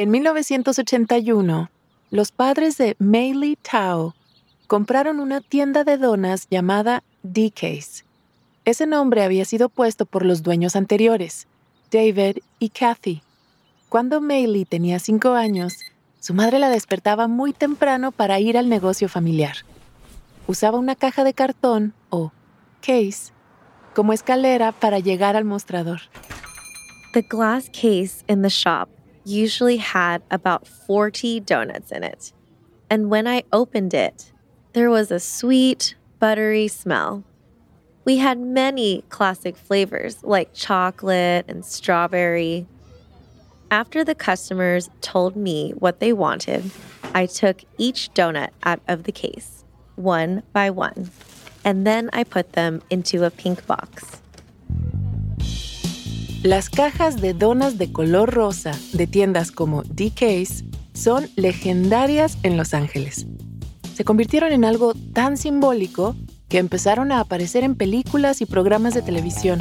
En 1981, los padres de Maylee Tao compraron una tienda de donas llamada DK's. Ese nombre había sido puesto por los dueños anteriores, David y Kathy. Cuando Maylee tenía cinco años, su madre la despertaba muy temprano para ir al negocio familiar. Usaba una caja de cartón o case como escalera para llegar al mostrador. The glass case in the shop usually had about 40 donuts in it. And when I opened it, there was a sweet, buttery smell. We had many classic flavors like chocolate and strawberry. After the customers told me what they wanted, I took each donut out of the case, one by one, and then I put them into a pink box. Las cajas de donas de color rosa de tiendas como DK's son legendarias en Los Ángeles. Se convirtieron en algo tan simbólico que empezaron a aparecer en películas y programas de televisión.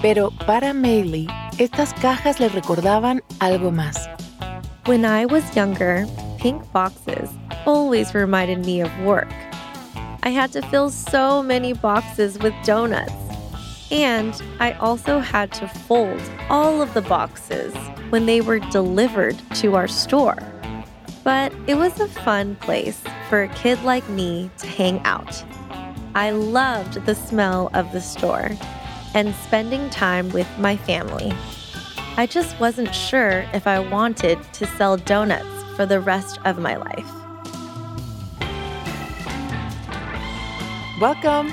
Pero para Maylee, estas cajas le recordaban algo más. When I was younger, pink boxes always reminded me of work. I had to fill so many boxes with donuts. And I also had to fold all of the boxes when they were delivered to our store. But it was a fun place for a kid like me to hang out. I loved the smell of the store and spending time with my family. I just wasn't sure if I wanted to sell donuts for the rest of my life. Welcome!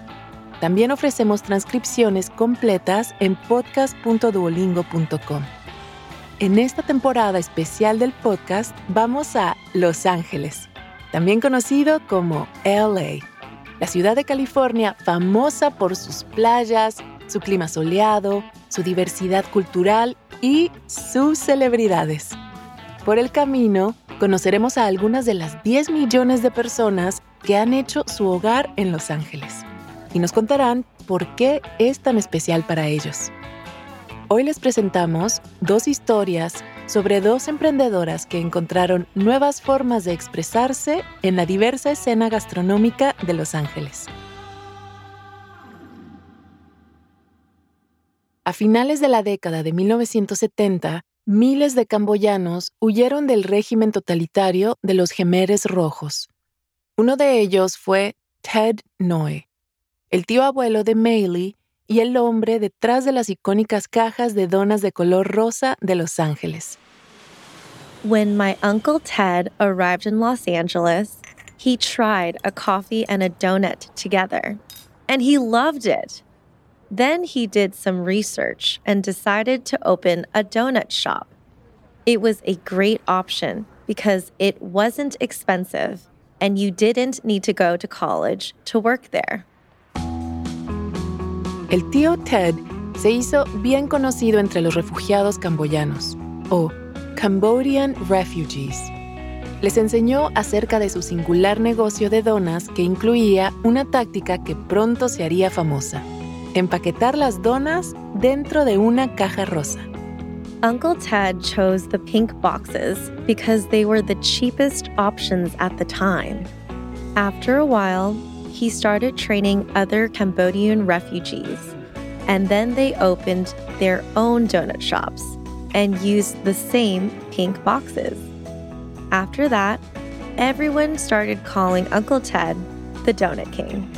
También ofrecemos transcripciones completas en podcast.duolingo.com. En esta temporada especial del podcast vamos a Los Ángeles, también conocido como LA, la ciudad de California famosa por sus playas, su clima soleado, su diversidad cultural y sus celebridades. Por el camino, conoceremos a algunas de las 10 millones de personas que han hecho su hogar en Los Ángeles y nos contarán por qué es tan especial para ellos. Hoy les presentamos dos historias sobre dos emprendedoras que encontraron nuevas formas de expresarse en la diversa escena gastronómica de Los Ángeles. A finales de la década de 1970, miles de camboyanos huyeron del régimen totalitario de los Gemeres Rojos. Uno de ellos fue Ted Noe, el tío abuelo de Maylee y el hombre detrás de las icónicas cajas de donas de color rosa de Los Ángeles. When my Uncle Ted arrived in Los Angeles, he tried a coffee and a donut together, and he loved it. Then he did some research and decided to open a donut shop. It was a great option because it wasn't expensive and you didn't need to go to college to work there. El tío Ted se hizo bien conocido entre los refugiados camboyanos, o Cambodian Refugees. Les enseñó acerca de su singular negocio de donas que incluía una táctica que pronto se haría famosa, empaquetar las donas dentro de una caja rosa. Uncle Ted chose the pink boxes because they were the cheapest options at the time. After a while, he started training other Cambodian refugees, and then they opened their own donut shops and used the same pink boxes. After that, everyone started calling Uncle Ted the Donut King.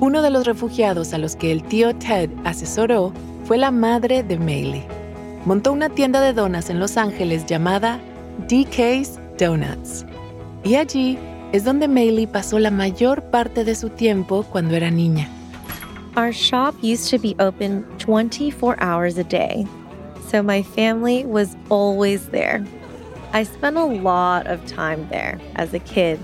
Uno de los refugiados a los que el tío Ted asesoró fue la madre de Maylee. Montó una tienda de donas en Los Ángeles llamada DK's Donuts. Y allí es donde Maylee pasó la mayor parte de su tiempo cuando era niña. Our shop used to be open 24 hours a day, so my family was always there. I spent a lot of time there as a kid.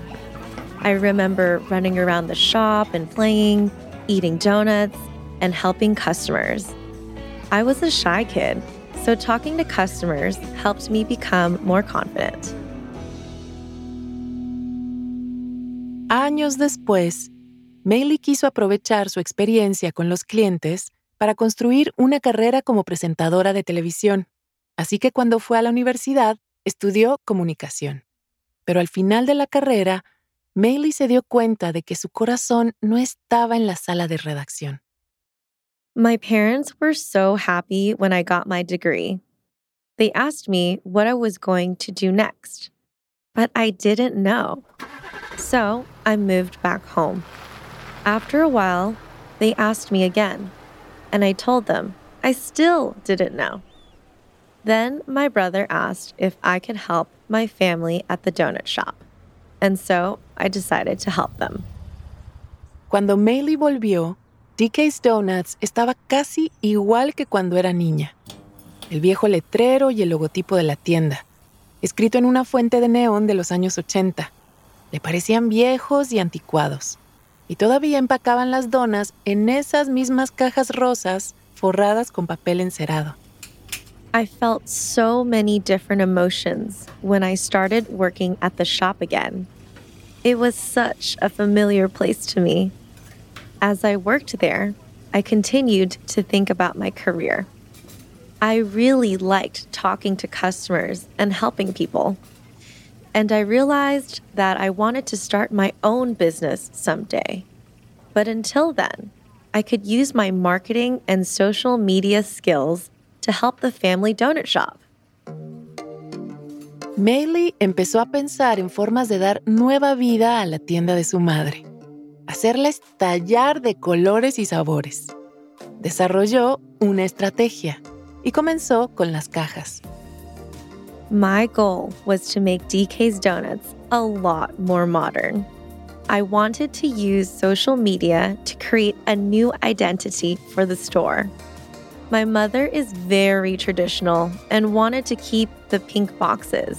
I remember running around the shop and playing, eating donuts, and helping customers. I was a shy kid, so talking to customers helped me become more confident. Años después, Maylee quiso aprovechar su experiencia con los clientes para construir una carrera como presentadora de televisión. Así que cuando fue a la universidad, estudió comunicación. Pero al final de la carrera, Maylee se dio cuenta de que su corazón no estaba en la sala de redacción. My parents were so happy when I got my degree. They asked me what I was going to do next, but I didn't know. So I moved back home. After a while, they asked me again, and I told them I still didn't know. Then my brother asked if I could help my family at the donut shop, and so I decided to help them. Cuando Maylee volvió, DK's Donuts estaba casi igual que cuando era niña. El viejo letrero y el logotipo de la tienda, escrito en una fuente de neón de los años 80, le parecían viejos y anticuados. Y todavía empacaban las donas en esas mismas cajas rosas forradas con papel encerado. I felt so many different emotions when I started working at the shop again. It was such a familiar place to me. As I worked there, I continued to think about my career. I really liked talking to customers and helping people. And I realized that I wanted to start my own business someday. But until then, I could use my marketing and social media skills to help the family donut shop. Maylee empezó a pensar en formas de dar nueva vida a la tienda de su madre, hacerla estallar de colores y sabores. Desarrolló una estrategia y comenzó con las cajas. My goal was to make DK's Donuts a lot more modern. I wanted to use social media to create a new identity for the store. My mother is very traditional and wanted to keep the pink boxes.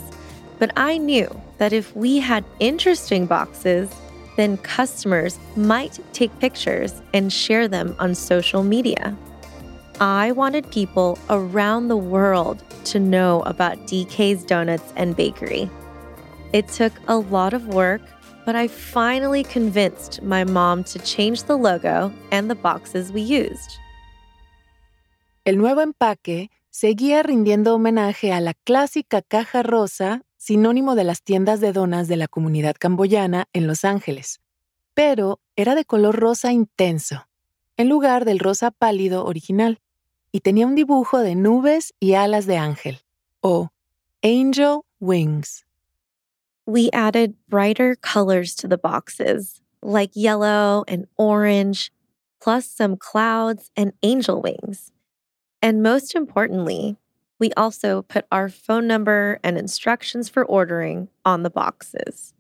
But I knew that if we had interesting boxes, then customers might take pictures and share them on social media. I wanted people around the world to know about DK's Donuts and Bakery. It took a lot of work, but I finally convinced my mom to change the logo and the boxes we used. El nuevo empaque seguía rindiendo homenaje a la clásica caja rosa, sinónimo de las tiendas de donas de la comunidad camboyana en Los Ángeles, pero era de color rosa intenso, en lugar del rosa pálido original, y tenía un dibujo de nubes y alas de ángel, o Angel Wings. We added brighter colors to the boxes, like yellow and orange, plus some clouds and angel wings. And most importantly, we also put our phone number and instructions for ordering on the boxes.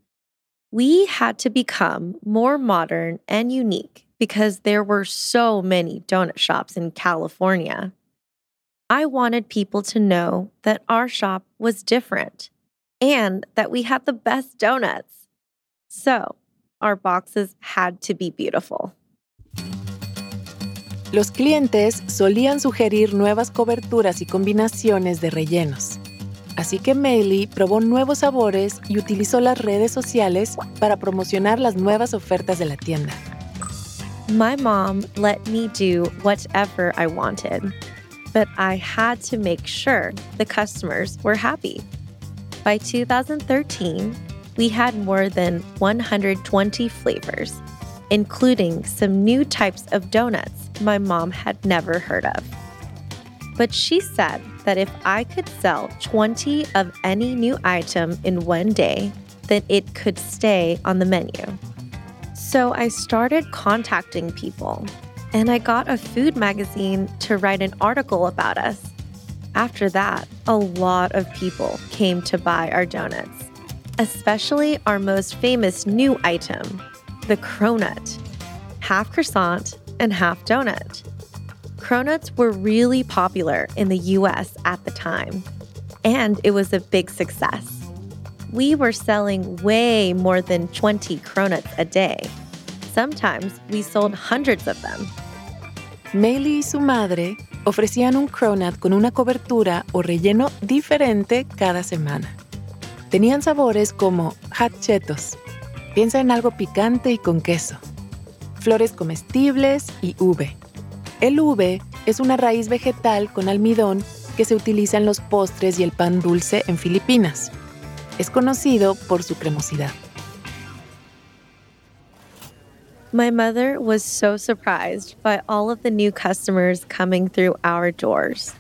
We had to become more modern and unique because there were so many donut shops in California. I wanted people to know that our shop was different and that we had the best donuts. So, our boxes had to be beautiful. Los clientes solían sugerir nuevas coberturas y combinaciones de rellenos. Así que Maylee probó nuevos sabores y utilizó las redes sociales para promocionar las nuevas ofertas de la tienda. My mom let me do whatever I wanted, but I had to make sure the customers were happy. By 2013, we had more than 120 flavors, including some new types of donuts my mom had never heard of. But she said that if I could sell 20 of any new item in one day, then it could stay on the menu. So I started contacting people, and I got a food magazine to write an article about us. After that, a lot of people came to buy our donuts, especially our most famous new item, the cronut. Half croissant, and half donut. Cronuts were really popular in the US at the time, and it was a big success. We were selling way more than 20 cronuts a day. Sometimes we sold hundreds of them. Meili y su madre ofrecían un cronut con una cobertura o relleno diferente cada semana. Tenían sabores como hot chetos. Piensa en algo picante y con queso. Flores comestibles y ube. El ube es una raíz vegetal con almidón que se utiliza en los postres y el pan dulce en Filipinas. Es conocido por su cremosidad. My mother was so surprised by all of the new customers coming through our doors.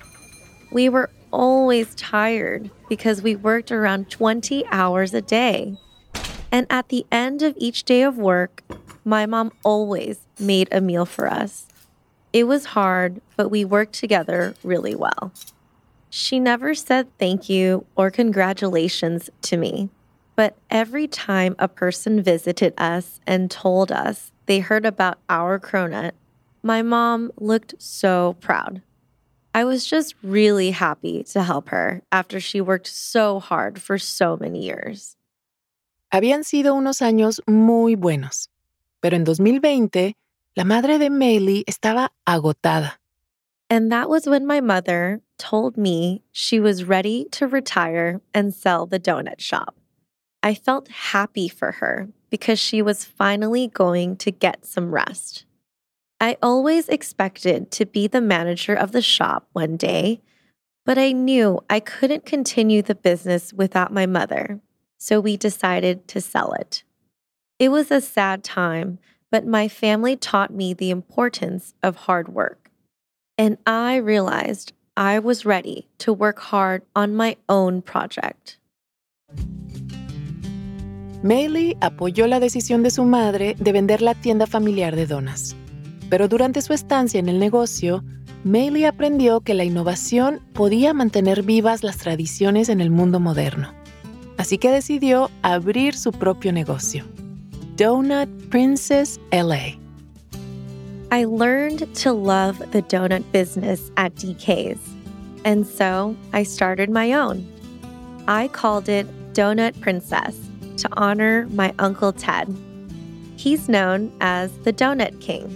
We were always tired because we worked around 20 hours a day. And at the end of each day of work, my mom always made a meal for us. It was hard, but we worked together really well. She never said thank you or congratulations to me. But every time a person visited us and told us they heard about our cronut, my mom looked so proud. I was just really happy to help her after she worked so hard for so many years. Habían sido unos años muy buenos, pero en 2020 la madre de Maylee estaba agotada. And that was when my mother told me she was ready to retire and sell the donut shop. I felt happy for her because she was finally going to get some rest. I always expected to be the manager of the shop one day, but I knew I couldn't continue the business without my mother, so we decided to sell it. It was a sad time, but my family taught me the importance of hard work. And I realized I was ready to work hard on my own project. Meili apoyó la decisión de su madre de vender la tienda familiar de donas. Pero durante su estancia en el negocio, Meili aprendió que la innovación podía mantener vivas las tradiciones en el mundo moderno. Así que decidió abrir su propio negocio, Donut Princess LA. I learned to love the donut business at DK's, and so I started my own. I called it Donut Princess to honor my Uncle Ted. He's known as the Donut King,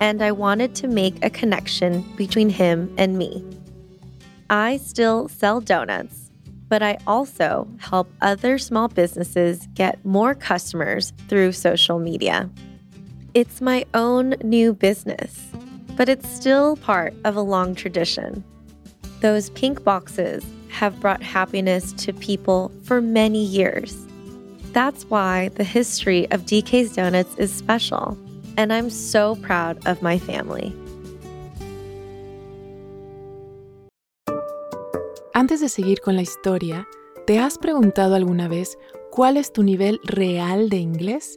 and I wanted to make a connection between him and me. I still sell donuts, but I also help other small businesses get more customers through social media. It's my own new business, but it's still part of a long tradition. Those pink boxes have brought happiness to people for many years. That's why the history of DK's Donuts is special, and I'm so proud of my family. Antes de seguir con la historia, ¿te has preguntado alguna vez cuál es tu nivel real de inglés?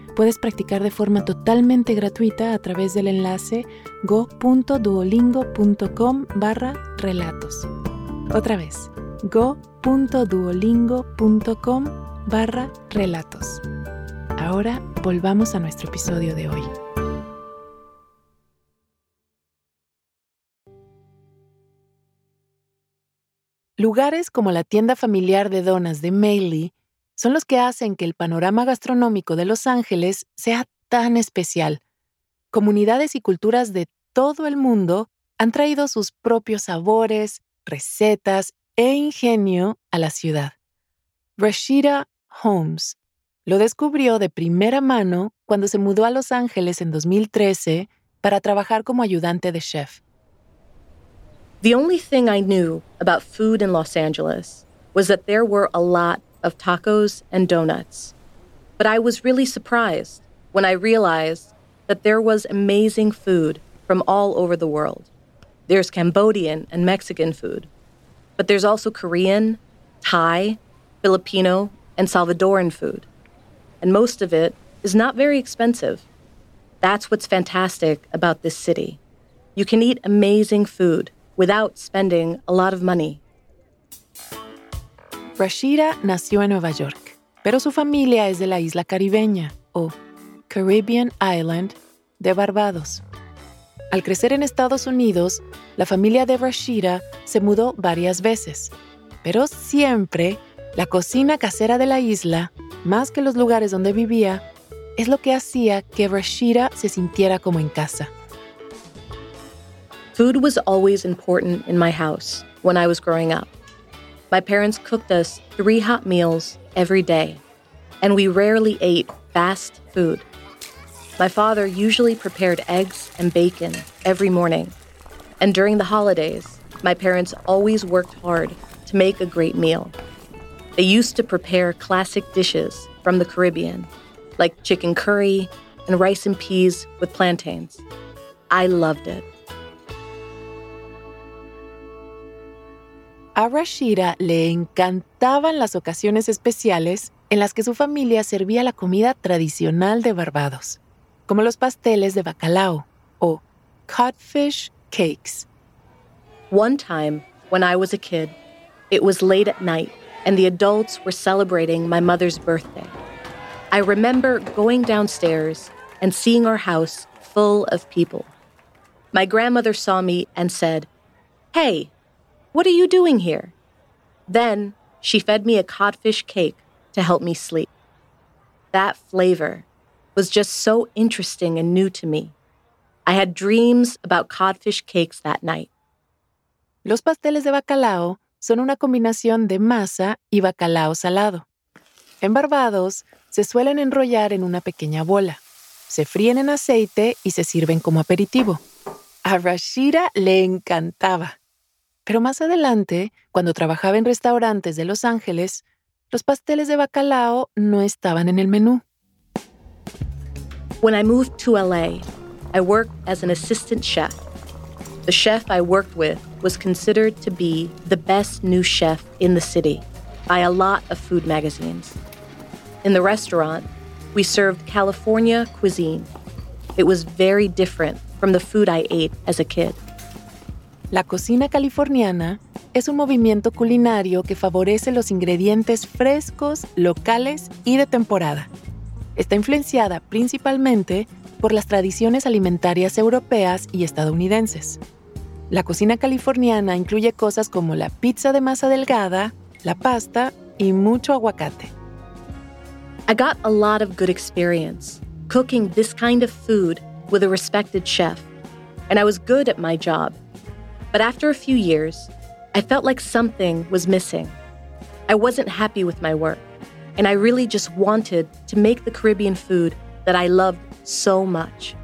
puedes practicar de forma totalmente gratuita a través del enlace go.duolingo.com barra relatos. Otra vez, go.duolingo.com barra relatos. Ahora volvamos a nuestro episodio de hoy. Lugares como la tienda familiar de donas de Meili son los que hacen que el panorama gastronómico de Los Ángeles sea tan especial. Comunidades y culturas de todo el mundo han traído sus propios sabores, recetas e ingenio a la ciudad. Rashida Holmes lo descubrió de primera mano cuando se mudó a Los Ángeles en 2013 para trabajar como ayudante de chef. The only thing I knew about food in Los Angeles was that there were a lot of tacos and donuts. But I was really surprised when I realized that there was amazing food from all over the world. There's Cambodian and Mexican food, but there's also Korean, Thai, Filipino, and Salvadoran food. And most of it is not very expensive. That's what's fantastic about this city. You can eat amazing food without spending a lot of money. Rashida nació en Nueva York, pero su familia es de la isla caribeña, o Caribbean Island, de Barbados. Al crecer en Estados Unidos, la familia de Rashida se mudó varias veces, pero siempre la cocina casera de la isla, más que los lugares donde vivía, es lo que hacía que Rashida se sintiera como en casa. Food was always important in my house when I was growing up. My parents cooked us three hot meals every day, and we rarely ate fast food. My father usually prepared eggs and bacon every morning, and during the holidays, my parents always worked hard to make a great meal. They used to prepare classic dishes from the Caribbean like chicken curry and rice and peas with plantains. I loved it. A Rashida le encantaban las ocasiones especiales en las que su familia servía la comida tradicional de Barbados, como los pasteles de bacalao o codfish cakes. One time, when I was a kid, it was late at night and the adults were celebrating my mother's birthday. I remember going downstairs and seeing our house full of people. My grandmother saw me and said, Hey, what are you doing here? Then she fed me a codfish cake to help me sleep. That flavor was just so interesting and new to me. I had dreams about codfish cakes that night. Los pasteles de bacalao son una combinación de masa y bacalao salado. En Barbados se suelen enrollar en una pequeña bola, se fríen en aceite y se sirven como aperitivo. A Rashida le encantaba. Pero más adelante, cuando trabajaba en restaurantes de Los Ángeles, los pasteles de bacalao no estaban en el menú. When I moved to LA, I worked as an assistant chef. The chef I worked with was considered to be the best new chef in the city by a lot of food magazines. In the restaurant, we served California cuisine. It was very different from the food I ate as a kid. La cocina californiana es un movimiento culinario que favorece los ingredientes frescos, locales y de temporada. Está influenciada principalmente por las tradiciones alimentarias europeas y estadounidenses. La cocina californiana incluye cosas como la pizza de masa delgada, la pasta y mucho aguacate. I got a lot of good experience cooking this kind of food with a respected chef, and I was good at my job. But after a few years, I felt like something was missing. I wasn't happy with my work, and I really just wanted to make the Caribbean food that I loved so much.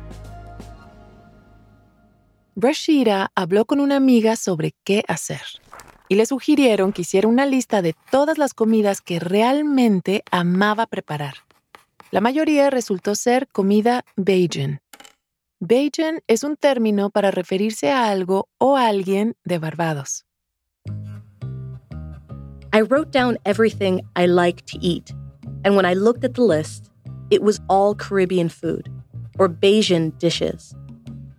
Rashida habló con una amiga sobre qué hacer y le sugirieron que hiciera una lista de todas las comidas que realmente amaba preparar. La mayoría resultó ser comida Bajan. Bajan es un término para referirse a algo o alguien de Barbados. I wrote down everything I like to eat, and when I looked at the list, it was all Caribbean food, or Bajan dishes.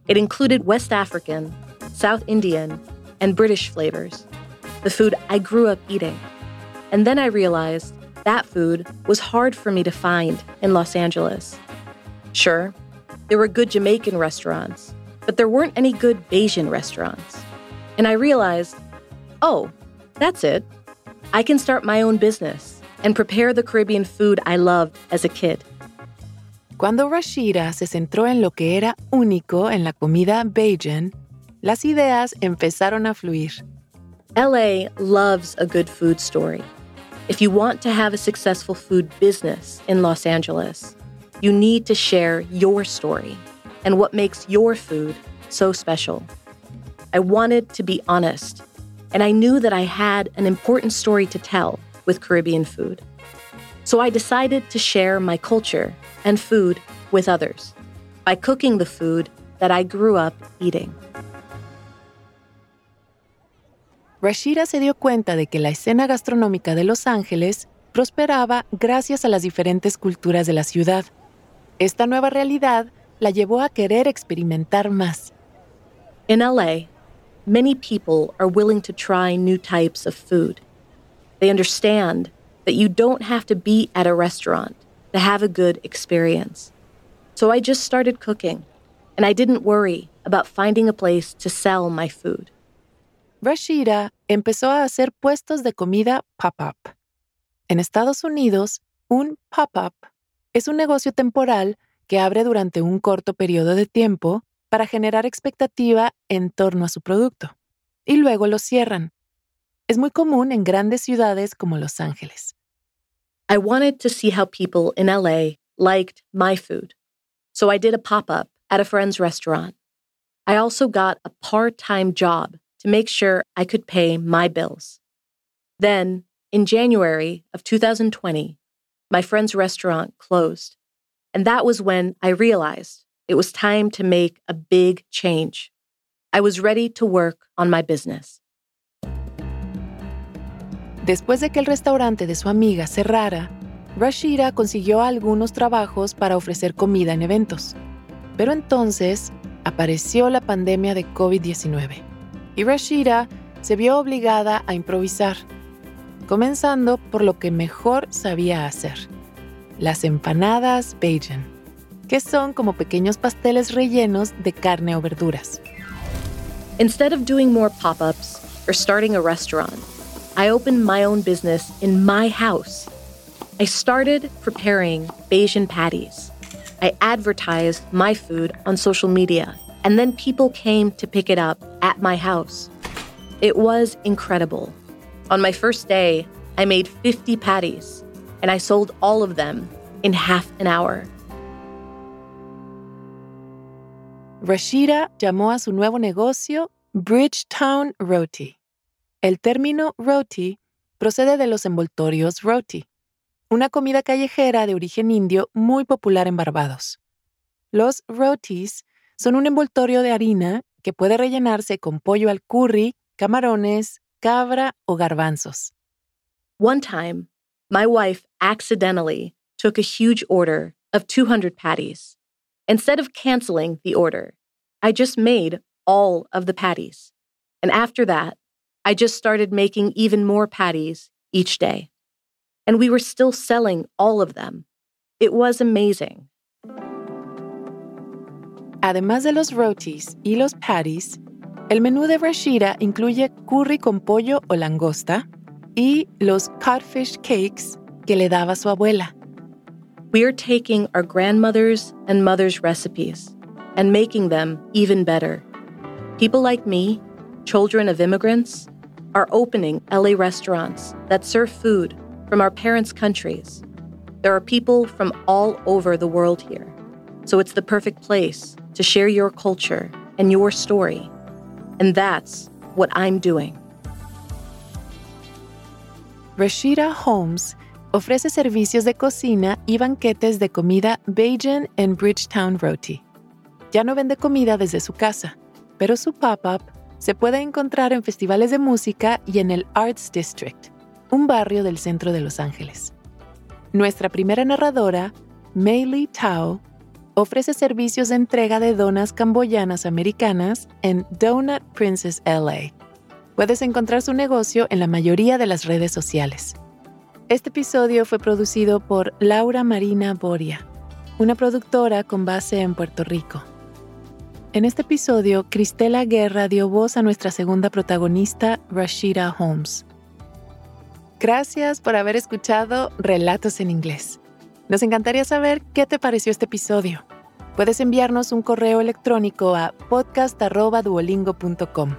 It included West African, South Indian, and British flavors, the food I grew up eating. And then I realized that food was hard for me to find in Los Angeles. Sure, there were good Jamaican restaurants, but there weren't any good Bajan restaurants. And I realized, oh, that's it. I can start my own business and prepare the Caribbean food I loved as a kid. Cuando Rashida se centró en lo que era único en la comida Bajan, las ideas empezaron a fluir. LA loves a good food story. If you want to have a successful food business in Los Angeles, you need to share your story and what makes your food so special. I wanted to be honest, and I knew that I had an important story to tell with Caribbean food. So I decided to share my culture and food with others by cooking the food that I grew up eating. Rashida se dio cuenta de que la escena gastronómica de Los Ángeles prosperaba gracias a las diferentes culturas de la ciudad. Esta nueva realidad la llevó a querer experimentar más. In LA, many people are willing to try new types of food. They understand that you don't have to be at a restaurant to have a good experience. So I just started cooking, and I didn't worry about finding a place to sell my food. Rashida empezó a hacer puestos de comida pop-up. En Estados Unidos, un pop-up es un negocio temporal que abre durante un corto periodo de tiempo para generar expectativa en torno a su producto, y luego lo cierran. Es muy común en grandes ciudades como Los Ángeles. I wanted to see how people in LA liked my food, so I did a pop up at a friend's restaurant. I also got a part time job to make sure I could pay my bills. Then, in January of 2020, my friend's restaurant closed. And that was when I realized it was time to make a big change. I was ready to work on my business. Después de que el restaurante de su amiga cerrara, Rashida consiguió algunos trabajos para ofrecer comida en eventos. Pero entonces apareció la pandemia de COVID-19 y Rashida se vio obligada a improvisar, comenzando por lo que mejor sabía hacer, las empanadas Bajan, que son como pequeños pasteles rellenos de carne o verduras. Instead of doing more pop ups or starting a restaurant, I opened my own business in my house. I started preparing Bajan patties. I advertised my food on social media, and then people came to pick it up at my house. It was incredible. On my first day, I made 50 patties, and I sold all of them in half an hour. Rashida llamó a su nuevo negocio Bridgetown Roti. El término roti procede de los envoltorios roti, una comida callejera de origen indio muy popular en Barbados. Los rotis son un envoltorio de harina que puede rellenarse con pollo al curry, camarones, cabra o garbanzos. One time, my wife accidentally took a huge order of 200 patties. Instead of canceling the order, I just made all of the patties. And after that, I just started making even more patties each day. And we were still selling all of them. It was amazing. Además de los rotis y los patties, el menú de Rashida incluye curry con pollo o langosta y los codfish cakes que le daba su abuela. We are taking our grandmother's and mother's recipes and making them even better. People like me, children of immigrants, are opening LA restaurants that serve food from our parents' countries. There are people from all over the world here, so it's the perfect place to share your culture and your story. And that's what I'm doing. Rashida Holmes ofrece servicios de cocina y banquetes de comida Bajan en Bridgetown Roti. Ya no vende comida desde su casa, pero su pop-up se puede encontrar en festivales de música y en el Arts District, un barrio del centro de Los Ángeles. Nuestra primera narradora, Maylee Tao, ofrece servicios de entrega de donas camboyanas americanas en Donut Princess LA. Puedes encontrar su negocio en la mayoría de las redes sociales. Este episodio fue producido por Laura Marina Boria, una productora con base en Puerto Rico. En este episodio, Cristela Guerra dio voz a nuestra segunda protagonista, Rashida Holmes. Gracias por haber escuchado Relatos en Inglés. Nos encantaría saber qué te pareció este episodio. Puedes enviarnos un correo electrónico a podcast.duolingo.com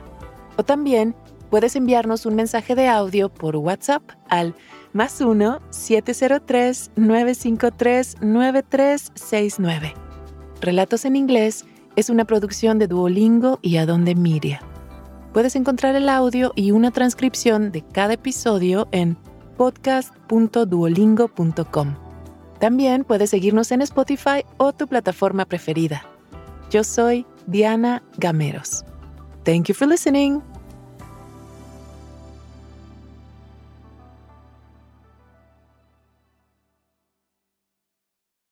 o también puedes enviarnos un mensaje de audio por WhatsApp al más 1-703-953-9369. Relatos en Inglés es una producción de Duolingo y Adonde Media. Puedes encontrar el audio y una transcripción de cada episodio en podcast.duolingo.com. También puedes seguirnos en Spotify o tu plataforma preferida. Yo soy Diana Gameros. Thank you for listening.